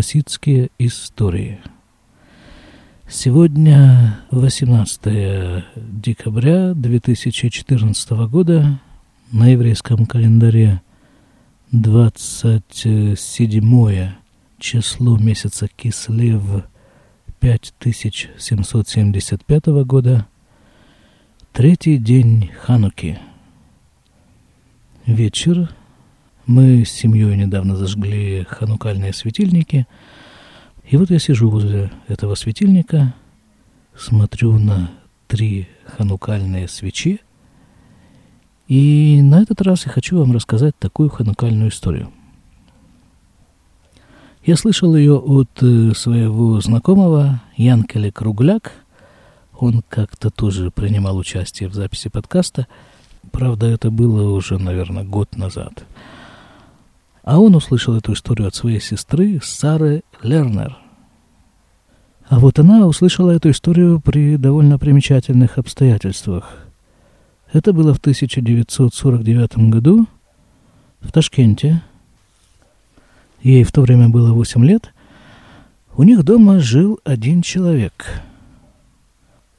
Хасидские истории. Сегодня 18 декабря 2014 года на еврейском календаре 27 число месяца Кислев 5775 года, третий день Хануки. Вечер мы с семьей недавно зажгли ханукальные светильники. И вот я сижу возле этого светильника, смотрю на три ханукальные свечи. И на этот раз я хочу вам рассказать такую ханукальную историю. Я слышал ее от э, своего знакомого Янкеля Кругляк. Он как-то тоже принимал участие в записи подкаста. Правда, это было уже, наверное, год назад. А он услышал эту историю от своей сестры Сары Лернер. А вот она услышала эту историю при довольно примечательных обстоятельствах. Это было в 1949 году в Ташкенте. Ей в то время было 8 лет. У них дома жил один человек.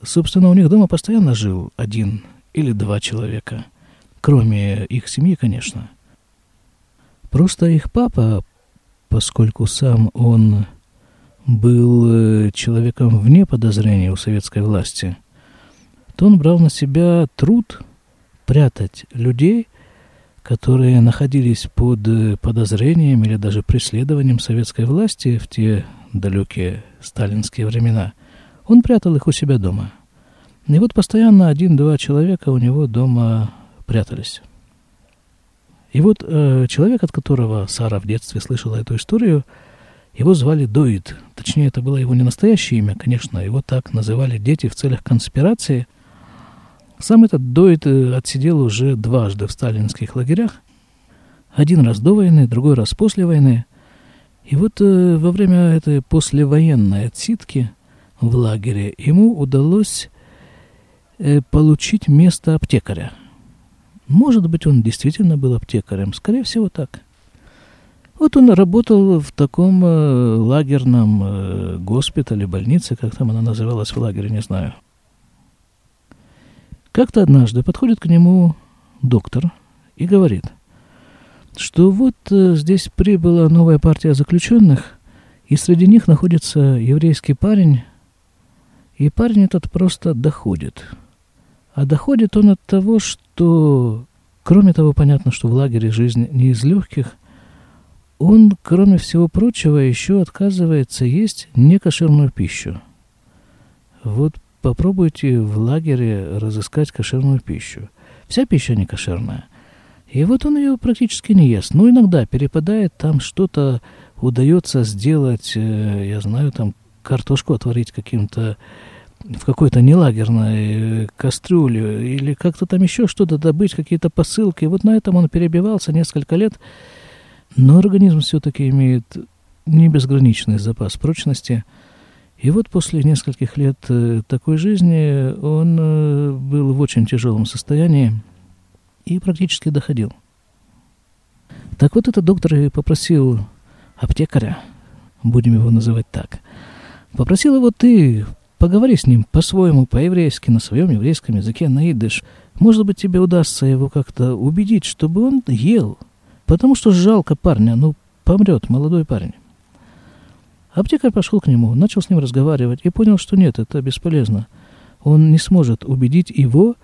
Собственно, у них дома постоянно жил один или два человека. Кроме их семьи, конечно – Просто их папа, поскольку сам он был э, человеком вне подозрения у советской власти, то он брал на себя труд прятать людей, которые находились под э, подозрением или даже преследованием советской власти в те далекие сталинские времена. Он прятал их у себя дома. И вот постоянно один-два человека у него дома прятались. И вот э, человек, от которого Сара в детстве слышала эту историю, его звали Доид. Точнее, это было его не настоящее имя, конечно, его так называли дети в целях конспирации. Сам этот Доид э, отсидел уже дважды в сталинских лагерях. Один раз до войны, другой раз после войны. И вот э, во время этой послевоенной отсидки в лагере ему удалось э, получить место аптекаря – может быть, он действительно был аптекарем. Скорее всего, так. Вот он работал в таком э, лагерном э, госпитале, больнице, как там она называлась в лагере, не знаю. Как-то однажды подходит к нему доктор и говорит, что вот э, здесь прибыла новая партия заключенных, и среди них находится еврейский парень, и парень этот просто доходит – а доходит он от того, что, кроме того, понятно, что в лагере жизнь не из легких, он, кроме всего прочего, еще отказывается есть некошерную пищу. Вот попробуйте в лагере разыскать кошерную пищу. Вся пища не кошерная. И вот он ее практически не ест. Ну, иногда перепадает, там что-то удается сделать, э, я знаю, там картошку отварить каким-то в какой-то нелагерной кастрюле или как-то там еще что-то добыть, какие-то посылки. И вот на этом он перебивался несколько лет. Но организм все-таки имеет не безграничный запас прочности. И вот после нескольких лет э, такой жизни он э, был в очень тяжелом состоянии и практически доходил. Так вот этот доктор и попросил аптекаря, будем его называть так, попросил его ты Поговори с ним по-своему, по-еврейски, на своем еврейском языке, на идыш. Может быть, тебе удастся его как-то убедить, чтобы он ел. Потому что жалко парня, ну, помрет молодой парень. Аптекарь пошел к нему, начал с ним разговаривать и понял, что нет, это бесполезно. Он не сможет убедить его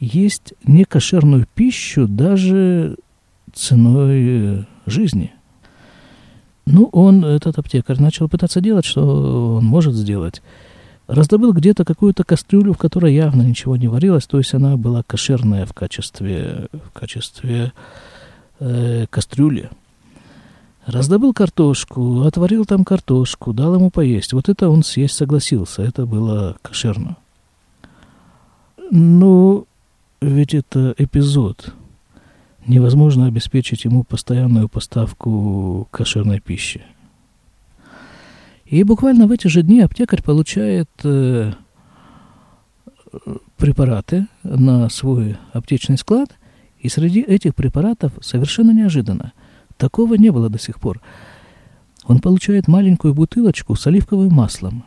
есть некошерную пищу даже ценой жизни. Ну, он, этот аптекарь, начал пытаться делать, что он может сделать раздобыл где-то какую-то кастрюлю, в которой явно ничего не варилось, то есть она была кошерная в качестве, в качестве э, кастрюли. Раздобыл картошку, отварил там картошку, дал ему поесть. Вот это он съесть согласился, это было кошерно. Но ведь это эпизод. Невозможно обеспечить ему постоянную поставку кошерной пищи. И буквально в эти же дни аптекарь получает э, препараты на свой аптечный склад, и среди этих препаратов совершенно неожиданно, такого не было до сих пор, он получает маленькую бутылочку с оливковым маслом.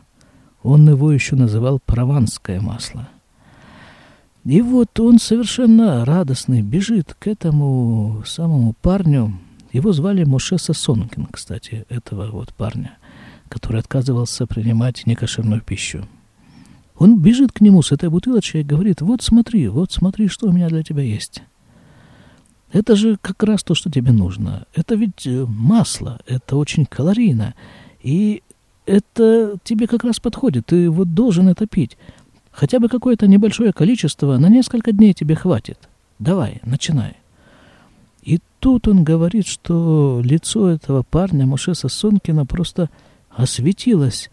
Он его еще называл прованское масло. И вот он совершенно радостный бежит к этому самому парню. Его звали Моше Сосонкин, кстати, этого вот парня, который отказывался принимать некошерную пищу. Он бежит к нему с этой бутылочкой и говорит, вот смотри, вот смотри, что у меня для тебя есть. Это же как раз то, что тебе нужно. Это ведь э, масло, это очень калорийно. И это тебе как раз подходит. Ты вот должен это пить. Хотя бы какое-то небольшое количество, на несколько дней тебе хватит. Давай, начинай. И тут он говорит, что лицо этого парня, Мушеса Сонкина, просто осветилось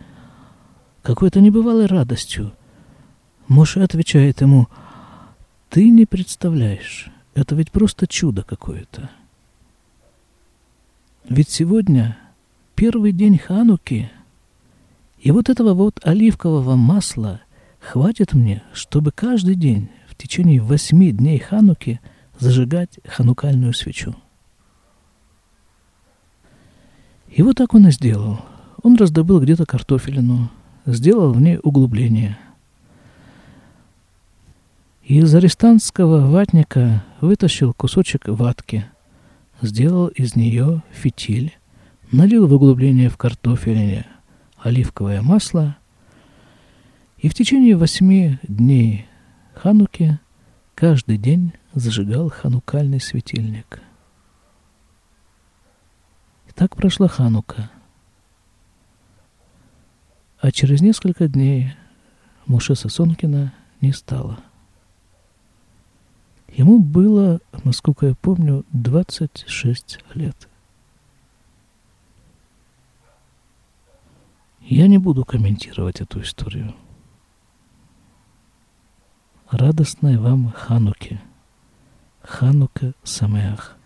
какой-то небывалой радостью. Моше отвечает ему, «Ты не представляешь, это ведь просто чудо какое-то. Ведь сегодня первый день Хануки, и вот этого вот оливкового масла хватит мне, чтобы каждый день в течение восьми дней Хануки зажигать ханукальную свечу». И вот так он и сделал. Он раздобыл где-то картофелину, сделал в ней углубление. Из арестантского ватника вытащил кусочек ватки, сделал из нее фитиль, налил в углубление в картофелине оливковое масло и в течение восьми дней Хануки каждый день зажигал ханукальный светильник. И так прошла Ханука – а через несколько дней Муше Сосонкина не стало. Ему было, насколько я помню, 26 лет. Я не буду комментировать эту историю. Радостной вам Хануки. Ханука Самеах.